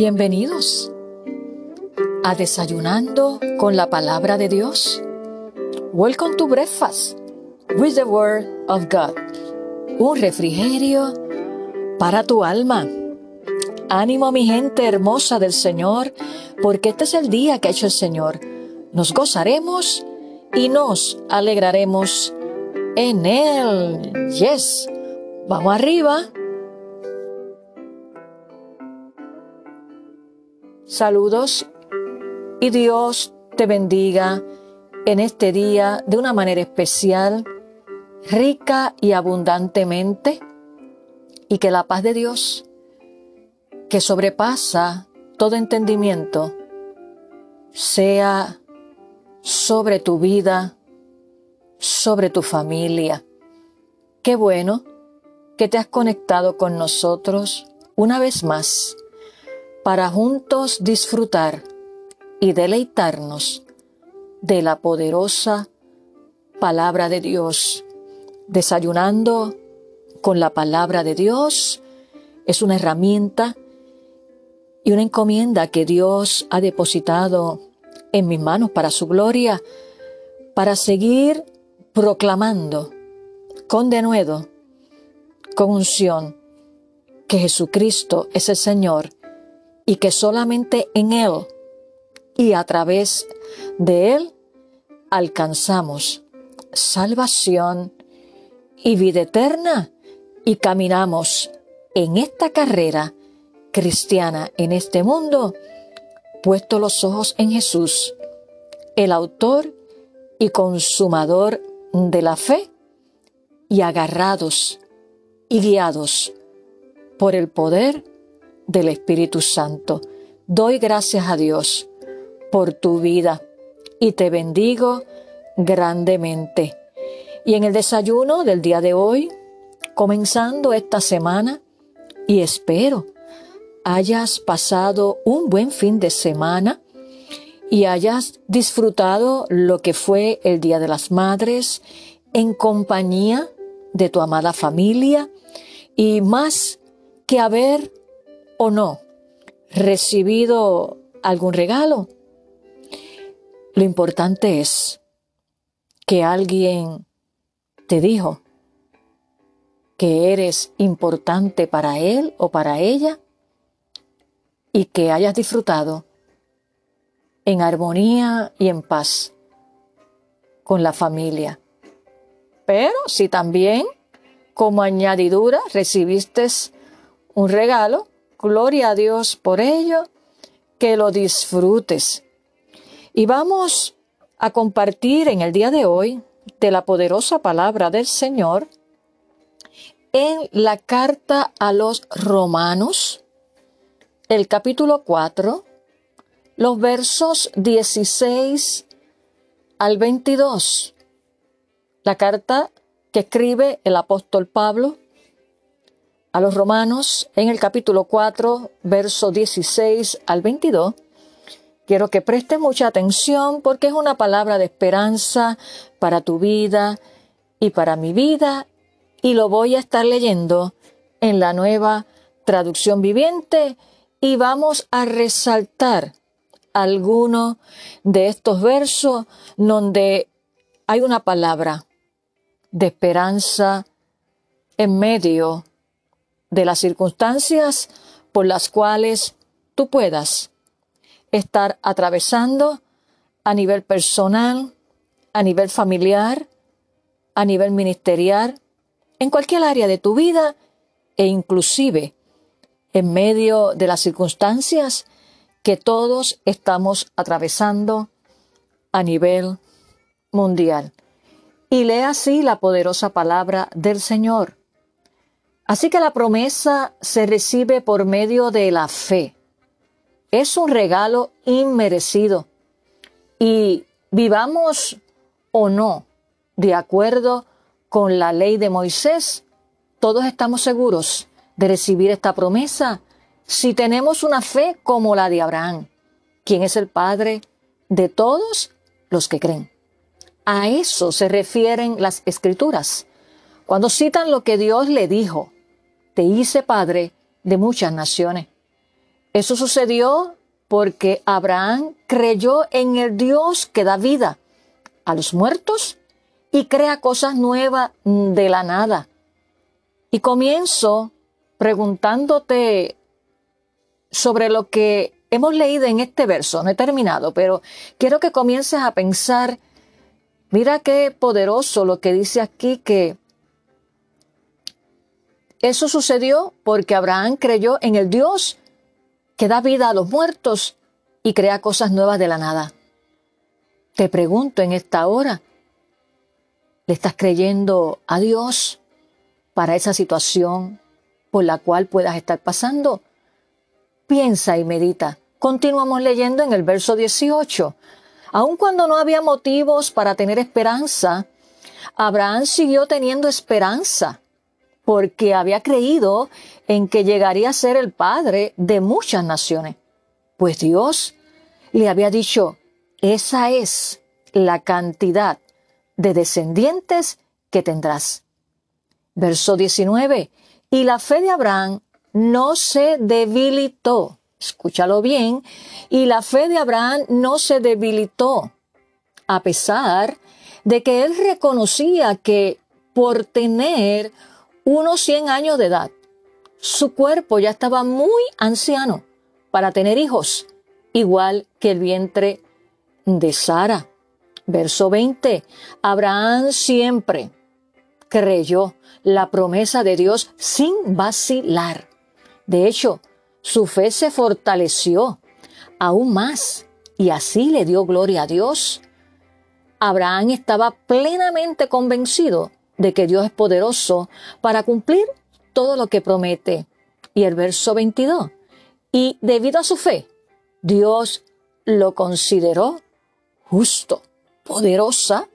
Bienvenidos a Desayunando con la Palabra de Dios. Welcome to Breakfast with the Word of God. Un refrigerio para tu alma. Ánimo mi gente hermosa del Señor, porque este es el día que ha hecho el Señor. Nos gozaremos y nos alegraremos en Él. Yes. Vamos arriba. Saludos y Dios te bendiga en este día de una manera especial, rica y abundantemente, y que la paz de Dios, que sobrepasa todo entendimiento, sea sobre tu vida, sobre tu familia. Qué bueno que te has conectado con nosotros una vez más para juntos disfrutar y deleitarnos de la poderosa palabra de Dios. Desayunando con la palabra de Dios es una herramienta y una encomienda que Dios ha depositado en mis manos para su gloria, para seguir proclamando con denuedo, con unción, que Jesucristo es el Señor y que solamente en Él y a través de Él alcanzamos salvación y vida eterna y caminamos en esta carrera cristiana en este mundo, puesto los ojos en Jesús, el autor y consumador de la fe, y agarrados y guiados por el poder del Espíritu Santo. Doy gracias a Dios por tu vida y te bendigo grandemente. Y en el desayuno del día de hoy, comenzando esta semana, y espero hayas pasado un buen fin de semana y hayas disfrutado lo que fue el Día de las Madres en compañía de tu amada familia y más que haber o no recibido algún regalo. Lo importante es que alguien te dijo que eres importante para él o para ella y que hayas disfrutado en armonía y en paz con la familia. Pero si también como añadidura recibiste un regalo, gloria a Dios por ello, que lo disfrutes. Y vamos a compartir en el día de hoy de la poderosa palabra del Señor en la carta a los romanos, el capítulo 4, los versos 16 al 22. La carta que escribe el apóstol Pablo a los romanos en el capítulo 4, verso 16 al 22. Quiero que prestes mucha atención porque es una palabra de esperanza para tu vida y para mi vida y lo voy a estar leyendo en la nueva traducción viviente y vamos a resaltar algunos de estos versos donde hay una palabra de esperanza en medio de las circunstancias por las cuales tú puedas estar atravesando a nivel personal, a nivel familiar, a nivel ministerial, en cualquier área de tu vida e inclusive en medio de las circunstancias que todos estamos atravesando a nivel mundial y lee así la poderosa palabra del Señor. Así que la promesa se recibe por medio de la fe. Es un regalo inmerecido. Y vivamos o no de acuerdo con la ley de Moisés, todos estamos seguros de recibir esta promesa si tenemos una fe como la de Abraham, quien es el Padre de todos los que creen. A eso se refieren las escrituras. Cuando citan lo que Dios le dijo, te hice padre de muchas naciones. Eso sucedió porque Abraham creyó en el Dios que da vida a los muertos y crea cosas nuevas de la nada. Y comienzo preguntándote sobre lo que hemos leído en este verso. No he terminado, pero quiero que comiences a pensar, mira qué poderoso lo que dice aquí que eso sucedió porque Abraham creyó en el Dios que da vida a los muertos y crea cosas nuevas de la nada. Te pregunto en esta hora, ¿le estás creyendo a Dios para esa situación por la cual puedas estar pasando? Piensa y medita. Continuamos leyendo en el verso 18. Aun cuando no había motivos para tener esperanza, Abraham siguió teniendo esperanza porque había creído en que llegaría a ser el padre de muchas naciones. Pues Dios le había dicho, esa es la cantidad de descendientes que tendrás. Verso 19. Y la fe de Abraham no se debilitó. Escúchalo bien. Y la fe de Abraham no se debilitó, a pesar de que él reconocía que por tener unos 100 años de edad. Su cuerpo ya estaba muy anciano para tener hijos, igual que el vientre de Sara. Verso 20. Abraham siempre creyó la promesa de Dios sin vacilar. De hecho, su fe se fortaleció aún más y así le dio gloria a Dios. Abraham estaba plenamente convencido de que Dios es poderoso para cumplir todo lo que promete. Y el verso 22. Y debido a su fe, Dios lo consideró justo, poderosa,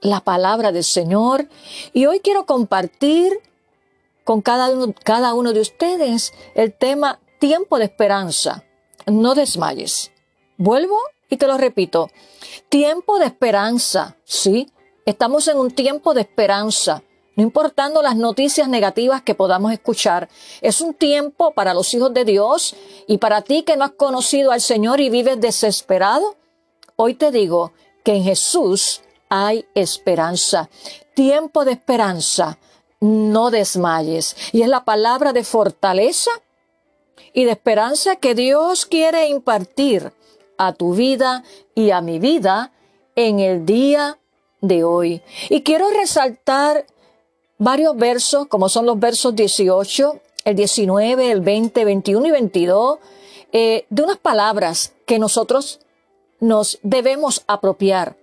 la palabra del Señor. Y hoy quiero compartir con cada uno, cada uno de ustedes el tema tiempo de esperanza. No desmayes. Vuelvo y te lo repito. Tiempo de esperanza, ¿sí? Estamos en un tiempo de esperanza, no importando las noticias negativas que podamos escuchar. Es un tiempo para los hijos de Dios y para ti que no has conocido al Señor y vives desesperado. Hoy te digo que en Jesús hay esperanza. Tiempo de esperanza. No desmayes. Y es la palabra de fortaleza y de esperanza que Dios quiere impartir a tu vida y a mi vida en el día de hoy. Y quiero resaltar varios versos, como son los versos 18, el 19, el 20, 21 y 22, eh, de unas palabras que nosotros nos debemos apropiar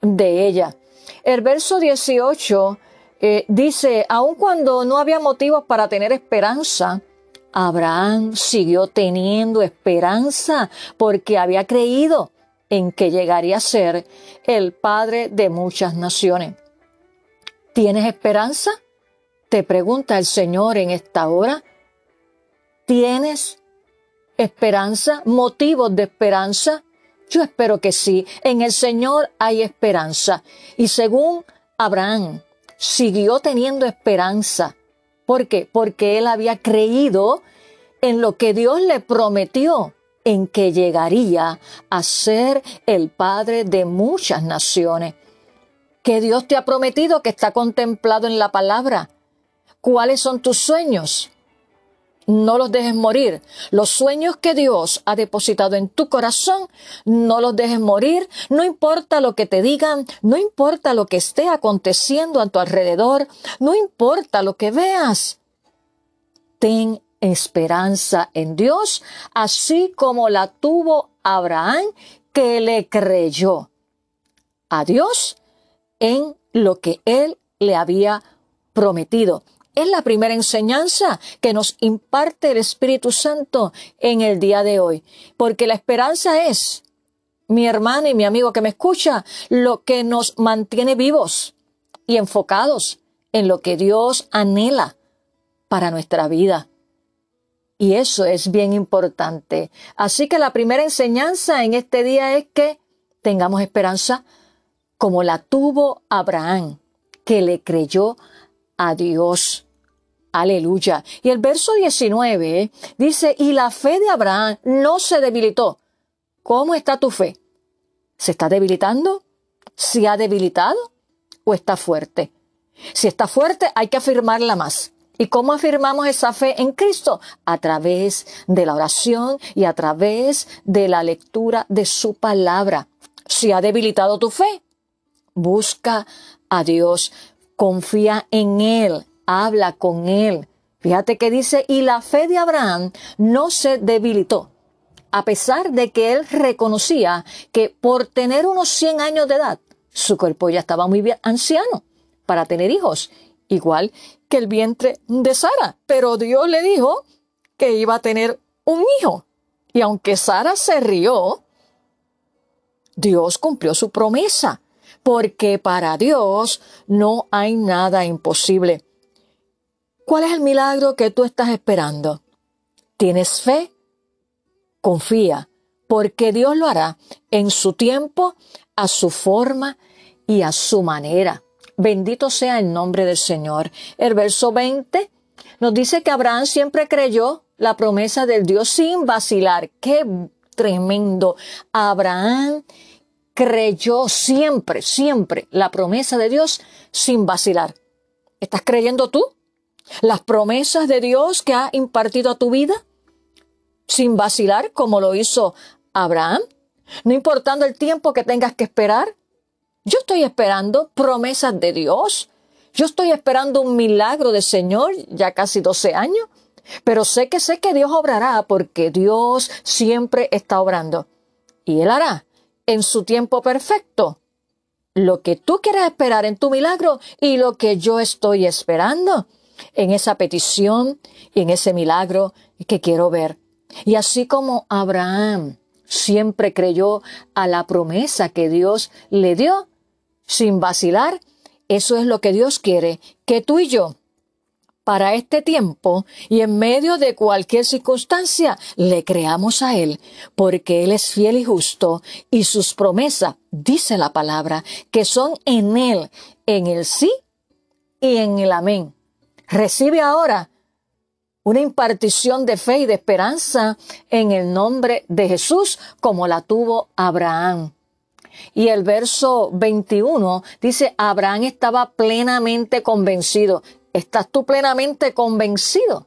de ella. El verso 18 eh, dice, aun cuando no había motivos para tener esperanza, Abraham siguió teniendo esperanza porque había creído en que llegaría a ser el Padre de muchas naciones. ¿Tienes esperanza? Te pregunta el Señor en esta hora. ¿Tienes esperanza? ¿Motivos de esperanza? Yo espero que sí. En el Señor hay esperanza. Y según Abraham, siguió teniendo esperanza. ¿Por qué? Porque él había creído en lo que Dios le prometió en que llegaría a ser el Padre de muchas naciones. Que Dios te ha prometido que está contemplado en la palabra. ¿Cuáles son tus sueños? No los dejes morir. Los sueños que Dios ha depositado en tu corazón, no los dejes morir. No importa lo que te digan, no importa lo que esté aconteciendo a tu alrededor, no importa lo que veas. Ten esperanza en Dios, así como la tuvo Abraham, que le creyó a Dios en lo que él le había prometido. Es la primera enseñanza que nos imparte el Espíritu Santo en el día de hoy, porque la esperanza es, mi hermano y mi amigo que me escucha, lo que nos mantiene vivos y enfocados en lo que Dios anhela para nuestra vida. Y eso es bien importante. Así que la primera enseñanza en este día es que tengamos esperanza como la tuvo Abraham, que le creyó a Dios. Aleluya. Y el verso 19 dice, y la fe de Abraham no se debilitó. ¿Cómo está tu fe? ¿Se está debilitando? ¿Se ha debilitado? ¿O está fuerte? Si está fuerte, hay que afirmarla más. ¿Y cómo afirmamos esa fe en Cristo? A través de la oración y a través de la lectura de su palabra. Si ha debilitado tu fe, busca a Dios, confía en Él, habla con Él. Fíjate que dice, y la fe de Abraham no se debilitó, a pesar de que él reconocía que por tener unos 100 años de edad, su cuerpo ya estaba muy bien anciano para tener hijos, igual que el vientre de Sara. Pero Dios le dijo que iba a tener un hijo. Y aunque Sara se rió, Dios cumplió su promesa, porque para Dios no hay nada imposible. ¿Cuál es el milagro que tú estás esperando? ¿Tienes fe? Confía, porque Dios lo hará en su tiempo, a su forma y a su manera. Bendito sea el nombre del Señor. El verso 20 nos dice que Abraham siempre creyó la promesa del Dios sin vacilar. Qué tremendo. Abraham creyó siempre, siempre la promesa de Dios sin vacilar. ¿Estás creyendo tú? las promesas de Dios que ha impartido a tu vida sin vacilar como lo hizo Abraham, no importando el tiempo que tengas que esperar. Yo estoy esperando promesas de Dios. Yo estoy esperando un milagro del Señor ya casi 12 años. Pero sé que sé que Dios obrará porque Dios siempre está obrando. Y Él hará en su tiempo perfecto lo que tú quieras esperar en tu milagro y lo que yo estoy esperando en esa petición y en ese milagro que quiero ver. Y así como Abraham siempre creyó a la promesa que Dios le dio, sin vacilar, eso es lo que Dios quiere, que tú y yo, para este tiempo y en medio de cualquier circunstancia, le creamos a Él, porque Él es fiel y justo, y sus promesas, dice la palabra, que son en Él, en el sí y en el amén. Recibe ahora una impartición de fe y de esperanza en el nombre de Jesús como la tuvo Abraham. Y el verso 21 dice, Abraham estaba plenamente convencido. ¿Estás tú plenamente convencido?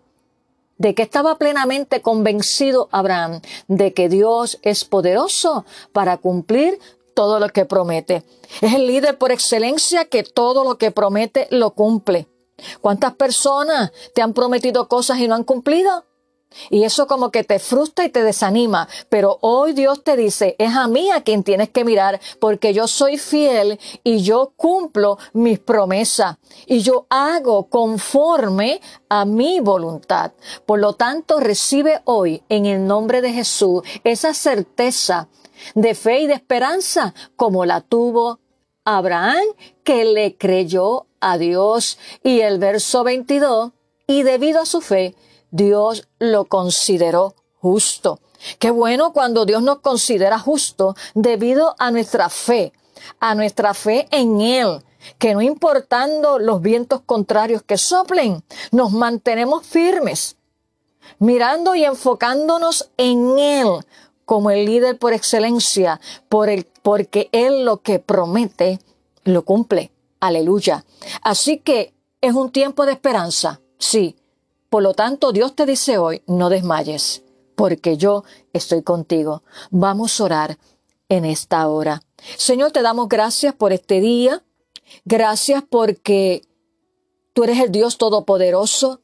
¿De que estaba plenamente convencido Abraham? De que Dios es poderoso para cumplir todo lo que promete. Es el líder por excelencia que todo lo que promete lo cumple. ¿Cuántas personas te han prometido cosas y no han cumplido? Y eso como que te frustra y te desanima. Pero hoy Dios te dice, es a mí a quien tienes que mirar, porque yo soy fiel y yo cumplo mis promesas y yo hago conforme a mi voluntad. Por lo tanto, recibe hoy en el nombre de Jesús esa certeza de fe y de esperanza como la tuvo Abraham, que le creyó a Dios. Y el verso 22, y debido a su fe, Dios lo consideró justo. Qué bueno cuando Dios nos considera justo debido a nuestra fe, a nuestra fe en Él, que no importando los vientos contrarios que soplen, nos mantenemos firmes, mirando y enfocándonos en Él como el líder por excelencia, por el, porque Él lo que promete, lo cumple. Aleluya. Así que es un tiempo de esperanza, sí. Por lo tanto, Dios te dice hoy, no desmayes, porque yo estoy contigo. Vamos a orar en esta hora. Señor, te damos gracias por este día. Gracias porque tú eres el Dios Todopoderoso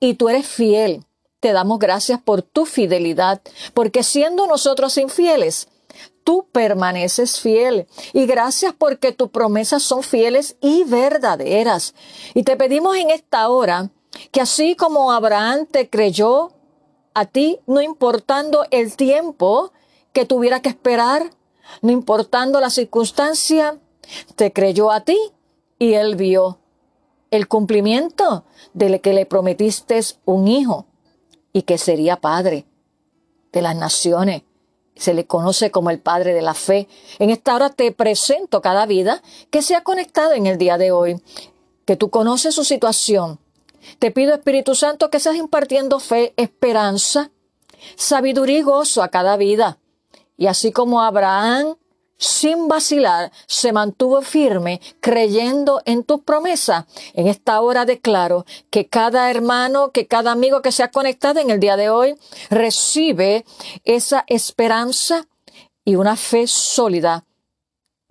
y tú eres fiel. Te damos gracias por tu fidelidad, porque siendo nosotros infieles, tú permaneces fiel. Y gracias porque tus promesas son fieles y verdaderas. Y te pedimos en esta hora que así como Abraham te creyó a ti, no importando el tiempo que tuviera que esperar, no importando la circunstancia, te creyó a ti y él vio el cumplimiento de que le prometiste un hijo y que sería padre de las naciones se le conoce como el Padre de la Fe. En esta hora te presento cada vida que se ha conectado en el día de hoy, que tú conoces su situación, Te pido, Espíritu Santo, que seas impartiendo fe, esperanza, sabiduría y gozo a cada vida. Y así como Abraham, sin vacilar, se mantuvo firme creyendo en tus promesas. En esta hora declaro que cada hermano, que cada amigo que se ha conectado en el día de hoy recibe esa esperanza y una fe sólida,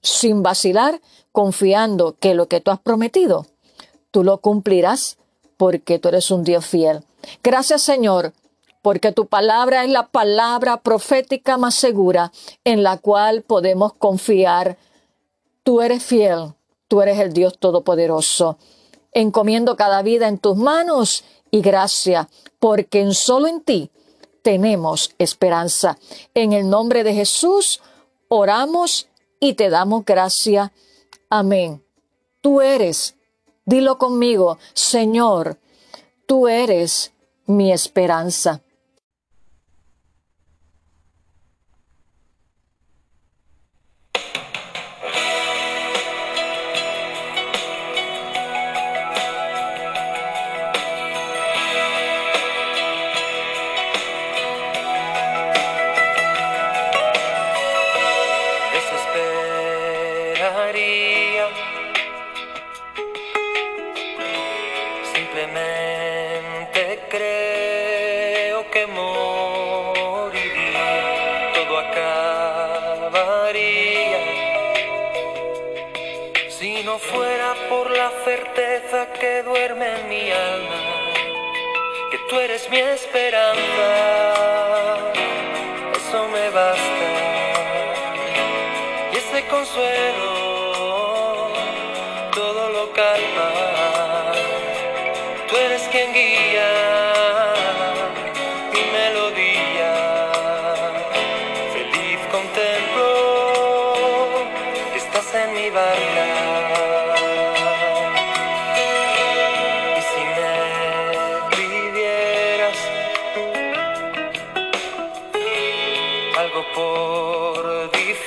sin vacilar, confiando que lo que tú has prometido, tú lo cumplirás porque tú eres un Dios fiel. Gracias Señor porque tu palabra es la palabra profética más segura en la cual podemos confiar. Tú eres fiel, tú eres el Dios Todopoderoso. Encomiendo cada vida en tus manos y gracia, porque en solo en ti tenemos esperanza. En el nombre de Jesús oramos y te damos gracia. Amén. Tú eres, dilo conmigo, Señor, tú eres mi esperanza. Que duerme en mi alma, que tú eres mi esperanza, eso me basta. Y ese consuelo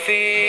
todo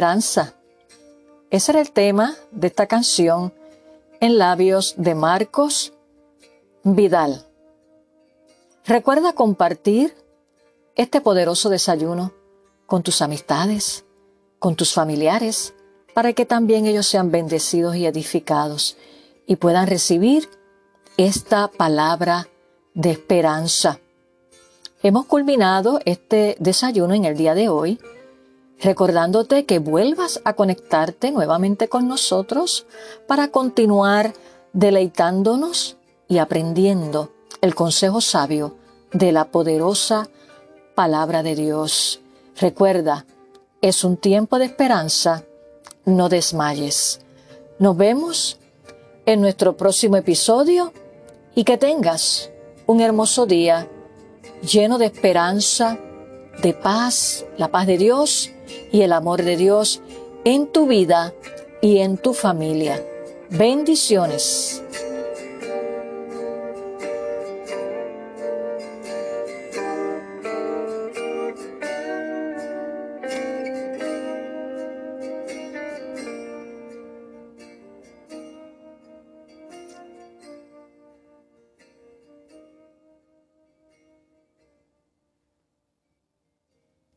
esperanza. Ese era el tema de esta canción en labios de Marcos Vidal. Recuerda compartir este poderoso desayuno con tus amistades, con tus familiares, para que también ellos sean bendecidos y edificados y puedan recibir esta palabra de esperanza. Hemos culminado este desayuno en el día de hoy, recordándote que vuelvas a conectarte nuevamente con nosotros para continuar deleitándonos y aprendiendo el consejo sabio de la poderosa palabra de Dios. Recuerda, es un tiempo de esperanza, no desmayes. Nos vemos en nuestro próximo episodio y que tengas un hermoso día lleno de esperanza, de paz, la paz de Dios y el amor de Dios en tu vida y en tu familia. Bendiciones.